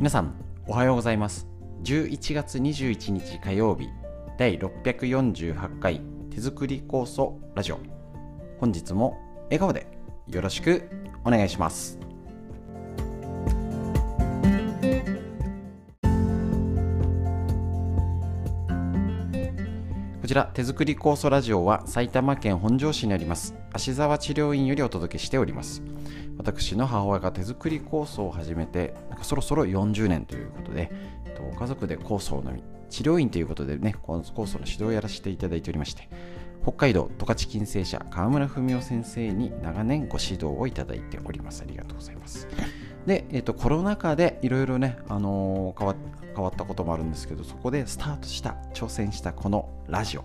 皆さんおはようございます。11月21日火曜日第648回手作り酵素ラジオ。本日も笑顔でよろしくお願いします。こちら手作り酵素ラジオは埼玉県本庄市にあります芦沢治療院よりお届けしております。私の母親が手作り酵素を始めてなんかそろそろ40年ということで、えっと、家族で酵素を飲み治療院ということでね酵素の指導をやらせていただいておりまして北海道十勝金星社川村文夫先生に長年ご指導をいただいております。ありがとうございます。で、えっと、コロナ禍でいろいろね、あのー、変わ変わったこともあるんですけどそこでスタートした挑戦したこのラジオ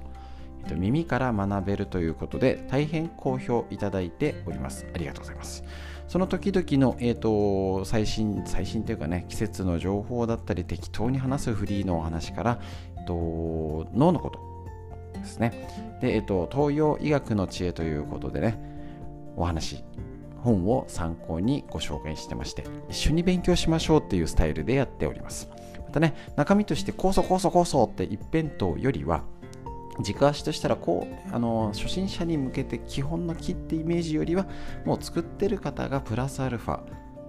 耳から学べるということで大変好評いただいております。ありがとうございます。その時々の、えーと、最新、最新というかね、季節の情報だったり、適当に話すフリーのお話から、えーと、脳のことですね。で、えーと、東洋医学の知恵ということでね、お話、本を参考にご紹介してまして、一緒に勉強しましょうっていうスタイルでやっております。またね、中身として、こうそこうそこうそって一辺倒よりは、軸足としたらこうあの初心者に向けて基本の木ってイメージよりはもう作ってる方がプラスアルファ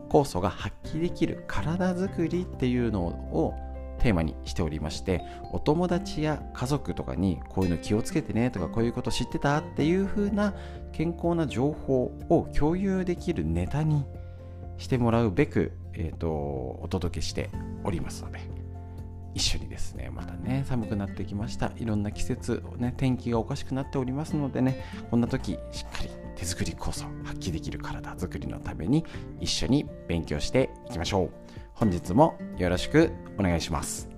酵素が発揮できる体づくりっていうのをテーマにしておりましてお友達や家族とかにこういうの気をつけてねとかこういうこと知ってたっていう風な健康な情報を共有できるネタにしてもらうべく、えーとお届けしておりますので。一緒にですねまたね寒くなってきました。いろんな季節ね天気がおかしくなっておりますのでねこんな時しっかり手作り酵素発揮できる体づくりのために一緒に勉強していきましょう。本日もよろしくお願いします。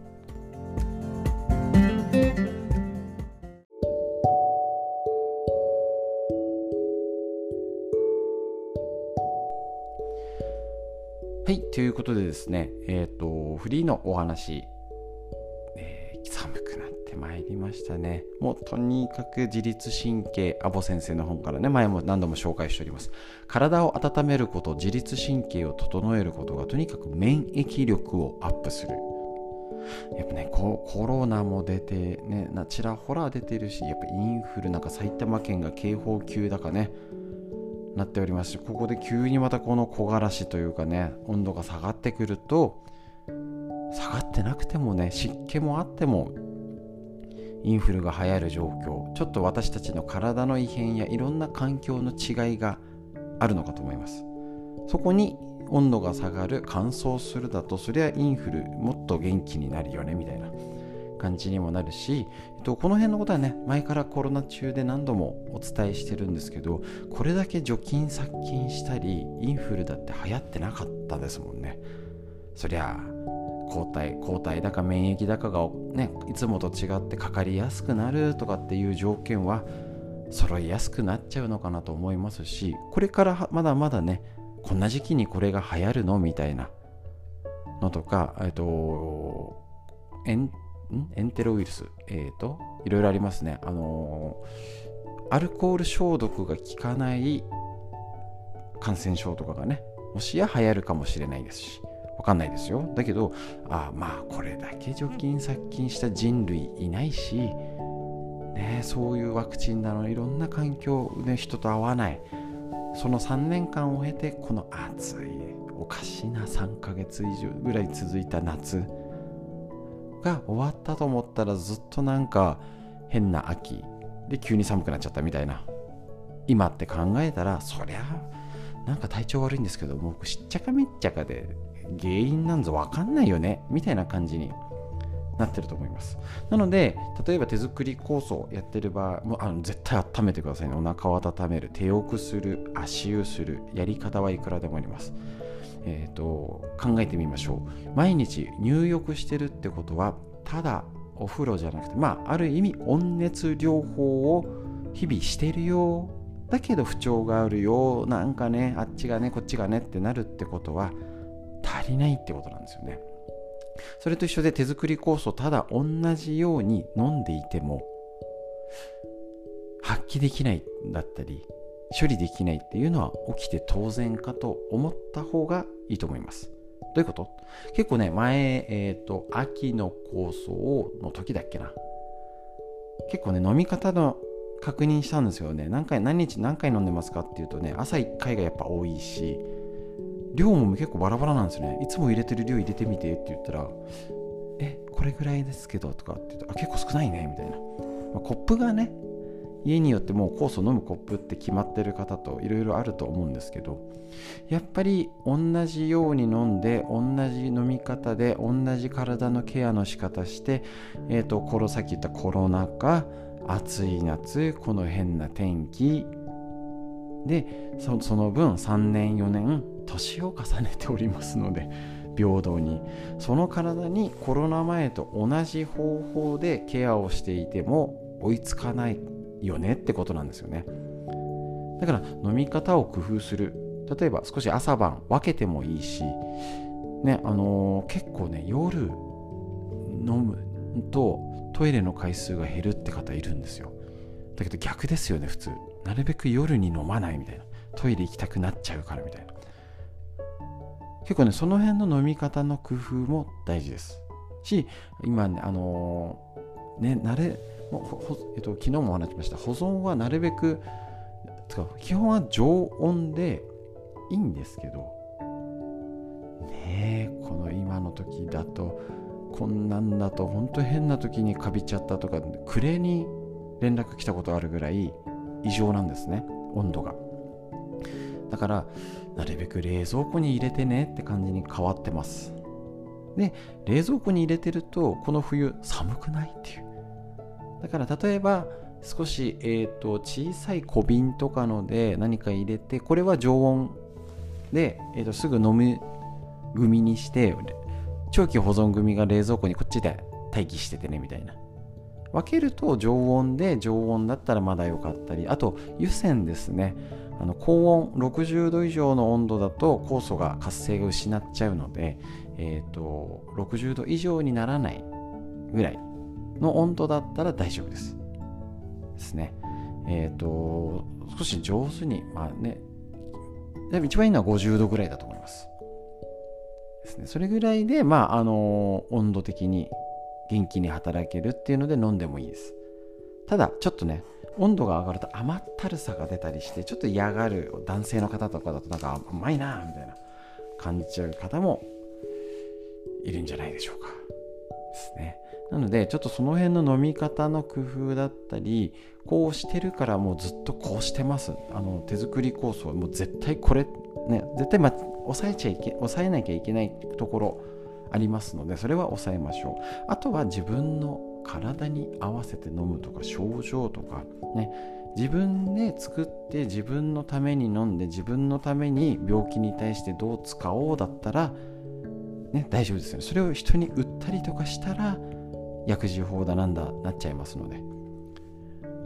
はい、ということでですね、えっ、ー、と、フリーのお話寒くなってまいりましたね。もうとにかく自律神経、アボ先生の本からね、前も何度も紹介しております。体を温めること、自律神経を整えることがとにかく免疫力をアップする。やっぱねコ、ロナも出て、ね、ちらほら出てるし、やっぱインフルなんか埼玉県が警報級だかね、なっておりますし、ここで急にまたこの木枯らしというかね、温度が下がってくると、下がってなくてもね湿気もあってもインフルが流行る状況ちょっと私たちの体の異変やいろんな環境の違いがあるのかと思います。そこに温度が下がる乾燥するだとそりゃインフルもっと元気になるよねみたいな感じにもなるし、えっと、この辺のことはね前からコロナ中で何度もお伝えしてるんですけどこれだけ除菌殺菌したりインフルだって流行ってなかったですもんね。そりゃあ抗体抗体だか免疫だかが、ね、いつもと違ってかかりやすくなるとかっていう条件は揃いやすくなっちゃうのかなと思いますしこれからまだまだねこんな時期にこれが流行るのみたいなのとか、えっと、エンエンテロウイルス、えっ、ー、と、いろいろありますね。あのー、アルコール消毒が効かない感染症とかがね、もしや流行るかもしれないですし、わかんないですよ。だけど、あまあ、これだけ除菌殺菌した人類いないし、ね、そういうワクチンなのにいろんな環境で人と会わない。その3年間を経て、この暑い、おかしな3ヶ月以上ぐらい続いた夏が終わったと思ったらずっとなんか変な秋で急に寒くなっちゃったみたいな。今って考えたら、そりゃ、なんか体調悪いんですけど、僕しっちゃかめっちゃかで原因なんぞ分かんないよねみたいな感じになってると思います。なので例えば手作り酵素やってる場合もあの絶対温めてくださいね。お腹を温める手をくする足湯するやり方はいくらでもあります。えーと、考えてみましょう。毎日入浴してるってことはただお風呂じゃなくてまあある意味温熱療法を日々してるよだけど不調があるよなんかねあっちがねこっちがねってなるってことは足りないってことなんですよね。それと一緒で手作り酵素ただ同じように飲んでいても発揮できないだったり処理できないっていうのは起きて当然かと思った方がいいと思いますど。ういうこと？結構ね、前、えっ、ー、と、秋の構想の時だっけな。結構ね、飲み方の確認したんですよね。何回、何日何回飲んでますかっていうとね、朝1回がやっぱ多いし、量も結構バラバラなんですね。いつも入れてる量入れてみてって言ったら、え、これぐらいですけどとかって言うと、あ、結構少ないねみたいな。まあ、コップがね、家によってもう酵素飲むコップって決まってる方といろいろあると思うんですけどやっぱり同じように飲んで同じ飲み方で同じ体のケアの仕方して、えーと、このさっき言ったコロナ禍暑い夏この変な天気でその分3年4年年を重ねておりますので平等に。その体にコロナ前と同じ方法でケアをしていても追いつかないよねってことなんですよね。だから飲み方を工夫する。例えば少し朝晩分けてもいいしねあのー、結構ね夜飲むとトイレの回数が減るって方いるんですよ。だけど逆ですよね普通。なるべく夜に飲まないみたいな。トイレ行きたくなっちゃうからみたいな。結構ねその辺の飲み方の工夫も大事です。し今ねあのー、ね慣れもうえっと、昨日もお話しました。保存はなるべく基本は常温でいいんですけどねこの今の時だとこんなんだと本当変な時にカビちゃったとか暮れに連絡来たことあるぐらい異常なんですね温度が。だからなるべく冷蔵庫に入れてねって感じに変わってます。で冷蔵庫に入れてるとこの冬寒くないっていう。だから例えば少し、えーと、小さい小瓶とかので何か入れてこれは常温で、えーと、すぐ飲む組にして長期保存組が冷蔵庫にこっちで待機しててねみたいな。分けると常温で常温だったらまだ良かったりあと湯煎ですね。あの高温60度以上の温度だと酵素が活性が失っちゃうので、えーと60度以上にならないぐらいの温度だったら大丈夫です。ですね。えっ、ー、と、少し上手に、まあね、一番いいのは50度ぐらいだと思います。ですね。それぐらいで、まあ、あの温度的に元気に働けるっていうので飲んでもいいです。ただ、ちょっとね、温度が上がると甘ったるさが出たりして、ちょっと嫌がる男性の方とかだとなんか甘いなみたいな感じちゃう方もいるんじゃないでしょうか。ですね。なのでちょっとその辺の飲み方の工夫だったりこうしてるからもうずっとこうしてますあの手作り構想もう絶対これね絶対、ま、抑えちゃいけ抑えなきゃいけないところありますのでそれは抑えましょうあとは自分の体に合わせて飲むとか症状とかね自分で作って自分のために飲んで自分のために病気に対してどう使おうだったらね大丈夫ですよね。それを人に売ったりとかしたら薬事法だなんだなっちゃいますので。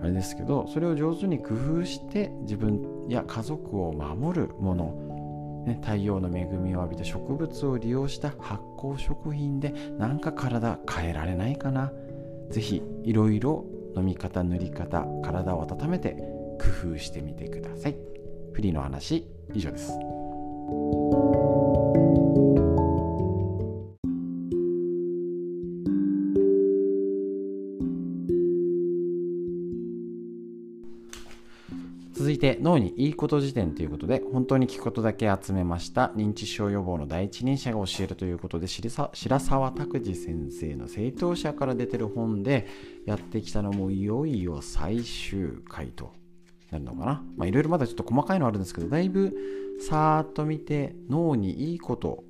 あれですけどそれを上手に工夫して自分や家族を守るもの、ね、太陽の恵みを浴びて植物を利用した発酵食品でなんか体変えられないかな。是非いろいろ飲み方塗り方体を温めて工夫してみてください。フリーの話以上です。脳にいいこと辞典ということで本当に聞くことだけ集めました。認知症予防の第一人者が教えるということで白沢拓司先生の正当者から出てる本でやってきたのもいよいよ最終回となるのかな。まあいろいろまだちょっと細かいのあるんですけどだいぶさーっと見て脳にいいこと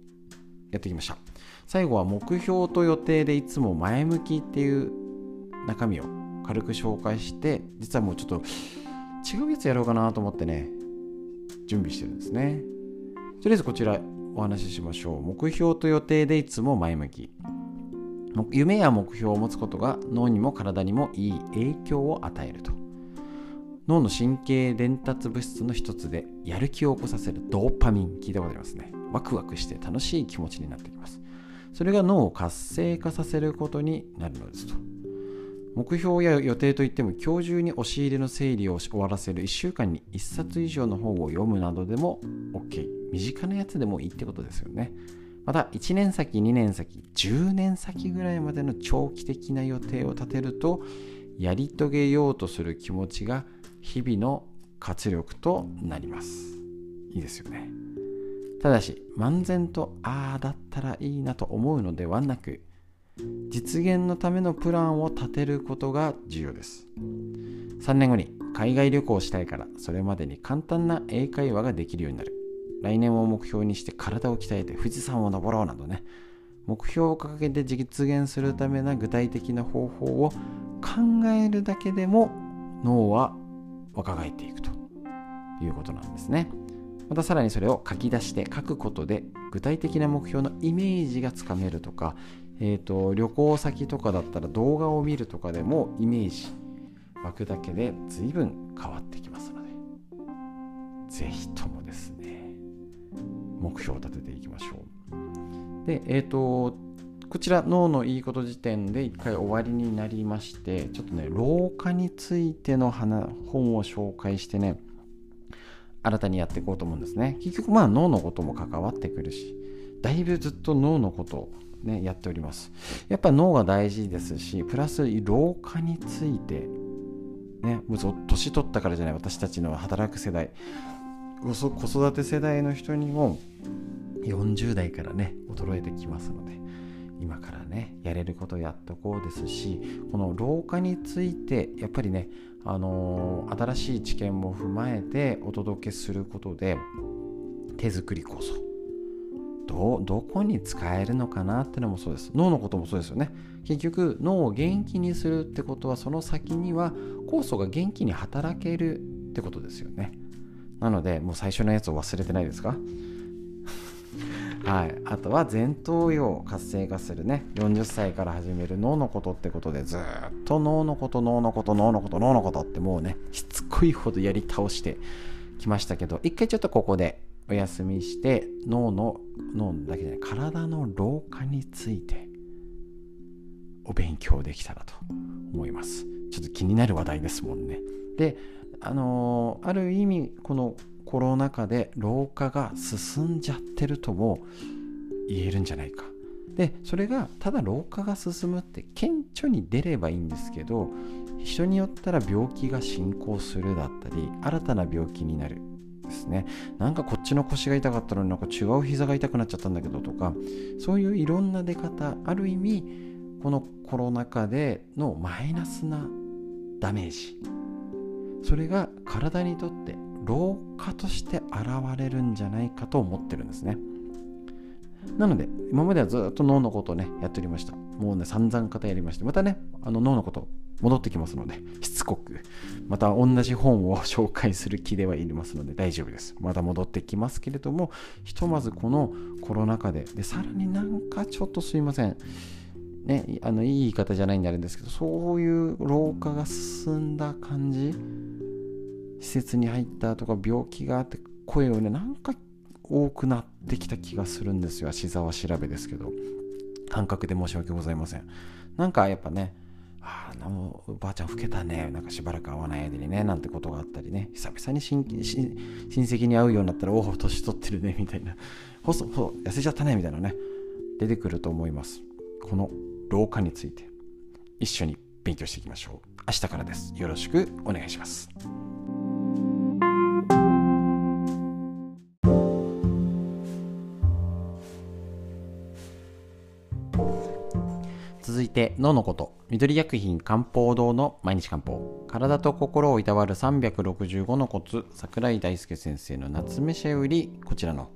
やってきました。最後は目標と予定でいつも前向きっていう中身を軽く紹介して実はもうちょっと違うやつやろうかなと思ってね、準備してるんですね。とりあえずこちらお話ししましょう。目標と予定でいつも前向き。夢や目標を持つことが脳にも体にもいい影響を与えると。脳の神経伝達物質の一つでやる気を起こさせるドーパミン聞いたことありますね。ワクワクして楽しい気持ちになってきます。それが脳を活性化させることになるのですと。目標や予定といっても今日中に押し入れの整理を終わらせる1週間に1冊以上の本を読むなどでも OK 身近なやつでもいいってことですよね。また1年先2年先10年先ぐらいまでの長期的な予定を立てるとやり遂げようとする気持ちが日々の活力となります。いいですよね。ただし漫然とああだったらいいなと思うのではなく実現のためのプランを立てることが重要です。3年後に海外旅行をしたいからそれまでに簡単な英会話ができるようになる。来年を目標にして体を鍛えて富士山を登ろうなどね。目標を掲げて実現するための具体的な方法を考えるだけでも脳は若返っていくと。いうことなんですね。またさらにそれを書き出して書くことで具体的な目標のイメージがつかめるとか、えーと、旅行先とかだったら動画を見るとかでもイメージ湧くだけで随分変わってきますので是非ともですね目標を立てていきましょう。でえっ、ー、とこちら脳のいいこと時点で一回終わりになりましてちょっとね老化についての本を紹介してね新たにやっていこうと思うんですね。結局まあ脳のことも関わってくるしだいぶずっと脳のことをねやっております。やっぱ脳が大事ですしプラス老化についてねもう年取ったからじゃない私たちの働く世代子育て世代の人にも40代からね衰えてきますので今からねやれることやっとこうですしこの老化についてやっぱりねあのー、新しい知見も踏まえてお届けすることで手作りこそどどこに使えるのかなってのもそうです。脳のこともそうですよね。結局脳を元気にするってことはその先には酵素が元気に働けるってことですよね。なのでもう最初のやつを忘れてないですか？はい、あとは前頭葉を活性化するね。40歳から始める脳のことってことでずっと脳のこと脳のこと脳のこと脳のことってもうねしつこいほどやり倒してきましたけど一回ちょっとここでお休みして脳の脳だけじゃない体の老化についてお勉強できたらと思います。ちょっと気になる話題ですもんね。であのー、ある意味このコロナ禍で老化が進んじゃってるとも言えるんじゃないか。でそれがただ老化が進むって顕著に出ればいいんですけど人によったら病気が進行するだったり新たな病気になる。ですね。なんかこっちの腰が痛かったのになんか違う膝が痛くなっちゃったんだけどとかそういういろんな出方ある意味このコロナ禍でのマイナスなダメージ。それが体にとって老化として現れるんじゃないかと思ってるんですね。なので今まではずっと脳のことをねやっておりました。もうね散々方やりましてまたねあの脳のこと戻ってきますのでし つこくまた同じ本を紹介する気ではいますので大丈夫です。また戻ってきますけれどもひとまずこのコロナ禍ででさらになんかちょっとすいません。ね、あのいい言い方じゃないんであるんですけどそういう老化が進んだ感じ。施設に入ったとか病気があって声をねなんか多くなってきた気がするんですよ。足沢調べですけど。感覚で申し訳ございません。なんかやっぱねああのばあちゃん老けたね。なんかしばらく会わない間にね。なんてことがあったりね。久々に親戚に会うようになったらおお年取ってるね。みたいな。細痩せちゃったね。みたいなね。出てくると思います。この老化について一緒に勉強していきましょう。明日からです。よろしくお願いします。て脳のこと。緑薬品漢方堂の毎日漢方。体と心をいたわる365のコツ。桜井大輔先生の夏目社よりこちらの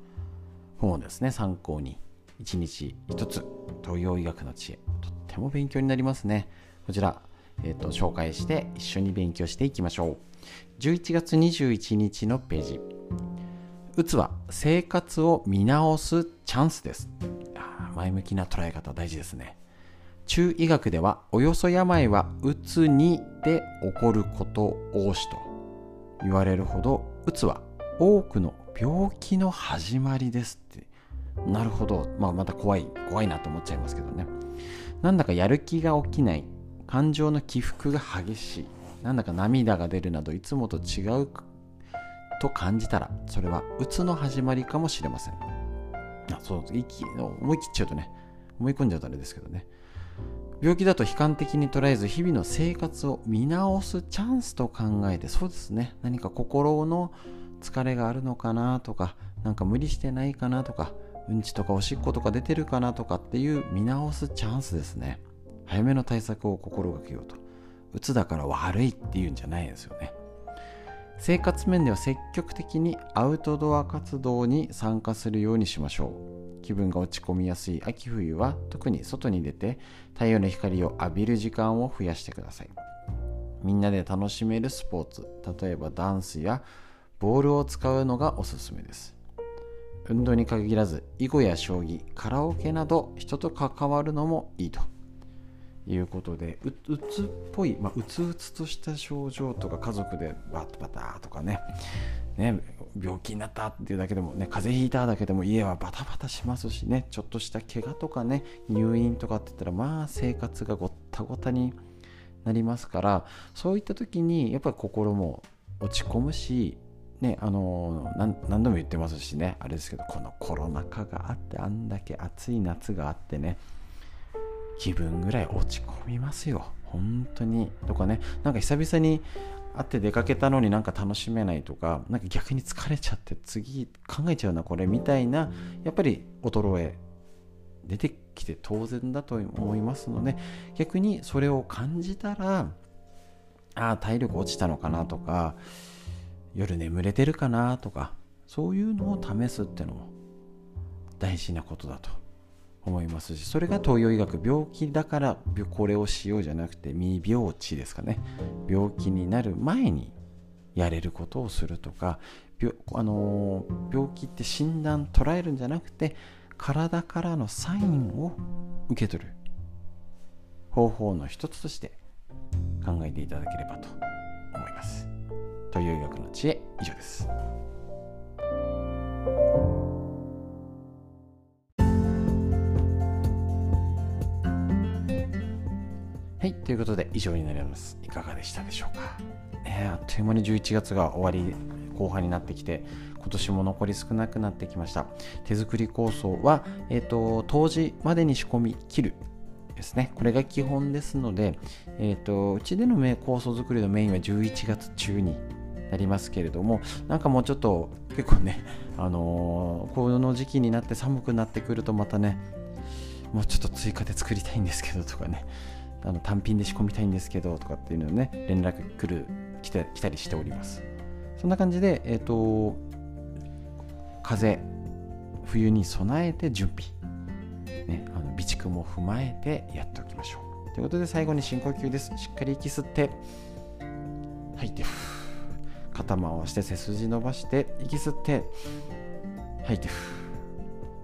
本をですね。参考に。一日一つ東洋医学の知恵。とっても勉強になりますね。こちら、えーと、紹介して一緒に勉強していきましょう。11月21日のページ。うつは生活を見直すチャンスです。前向きな捉え方大事ですね。中医学ではおよそ病はうつにで起こること多しと言われるほどうつは多くの病気の始まりですって。なるほど、まあ、また怖い怖いなと思っちゃいますけどね。なんだかやる気が起きない感情の起伏が激しい。なんだか涙が出るなどいつもと違うと感じたらそれはうつの始まりかもしれません。あそう息思い切っちゃうとね思い込んじゃうとあれですけどね。病気だと悲観的に捉えず日々の生活を見直すチャンスと考えてそうですね。何か心の疲れがあるのかなとかなんか無理してないかなとかうんちとかおしっことか出てるかなとかっていう見直すチャンスですね。早めの対策を心がけようと。うつだから悪いっていうんじゃないですよね。生活面では積極的にアウトドア活動に参加するようにしましょう。気分が落ち込みやすい秋冬は特に外に出て太陽の光を浴びる時間を増やしてください。みんなで楽しめるスポーツ例えばダンスやボールを使うのがおすすめです。運動に限らず囲碁や将棋カラオケなど人と関わるのもいいと。いうことでうつっぽい、まあ、うつうつとした症状とか家族でバタバタとかね。ね病気になったっていうだけでもね風邪ひいただけでも家はバタバタしますしねちょっとした怪我とかね入院とかって言ったらまあ生活がごったごたになりますからそういった時にやっぱり心も落ち込むしねあの何度も言ってますしねあれですけどこのコロナ禍があってあんだけ暑い夏があってね気分ぐらい落ち込みますよ。本当に。とかねなんか久々に会って出かけたのになんか楽しめないとかなんか逆に疲れちゃって次考えちゃうなこれみたいなやっぱり衰え出てきて当然だと思いますので逆にそれを感じたらああ体力落ちたのかなとか夜眠れてるかなとかそういうのを試すっていうのも大事なことだと思いますしそれが東洋医学病気だからこれをしようじゃなくて未病地ですかね。病気になる前にやれることをするとか病,、あの病気って診断捉えるんじゃなくて体からのサインを受け取る。方法の一つとして考えていただければと思います。東洋医学の知恵以上です。はい、ということで以上になります。いかがでしたでしょうか？え、あっという間に11月が終わり、後半になってきて、今年も残り少なくなってきました。手作り構想は、えっ、ー、と、当時までに仕込み切るですね。これが基本ですので、えっ、ー、と、うちでの構想作りのメインは11月中になりますけれども、なんかもうちょっと結構ね、あのー、この時期になって寒くなってくるとまたね、もうちょっと追加で作りたいんですけどとかね、あの単品で仕込みたいんですけどとかっていうのをね連絡来る来て来たりしております。そんな感じでえっ、ー、と風冬に備えて準備。ね、あの備蓄も踏まえてやっておきましょう。ということで最後に深呼吸です。しっかり息吸って吐いて肩回して背筋伸ばして息吸って吐いて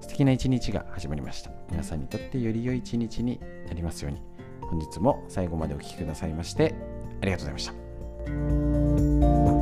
素敵な一日が始まりました。皆さんにとってより良い一日になりますように。本日も最後までお聴きくださいましてありがとうございました。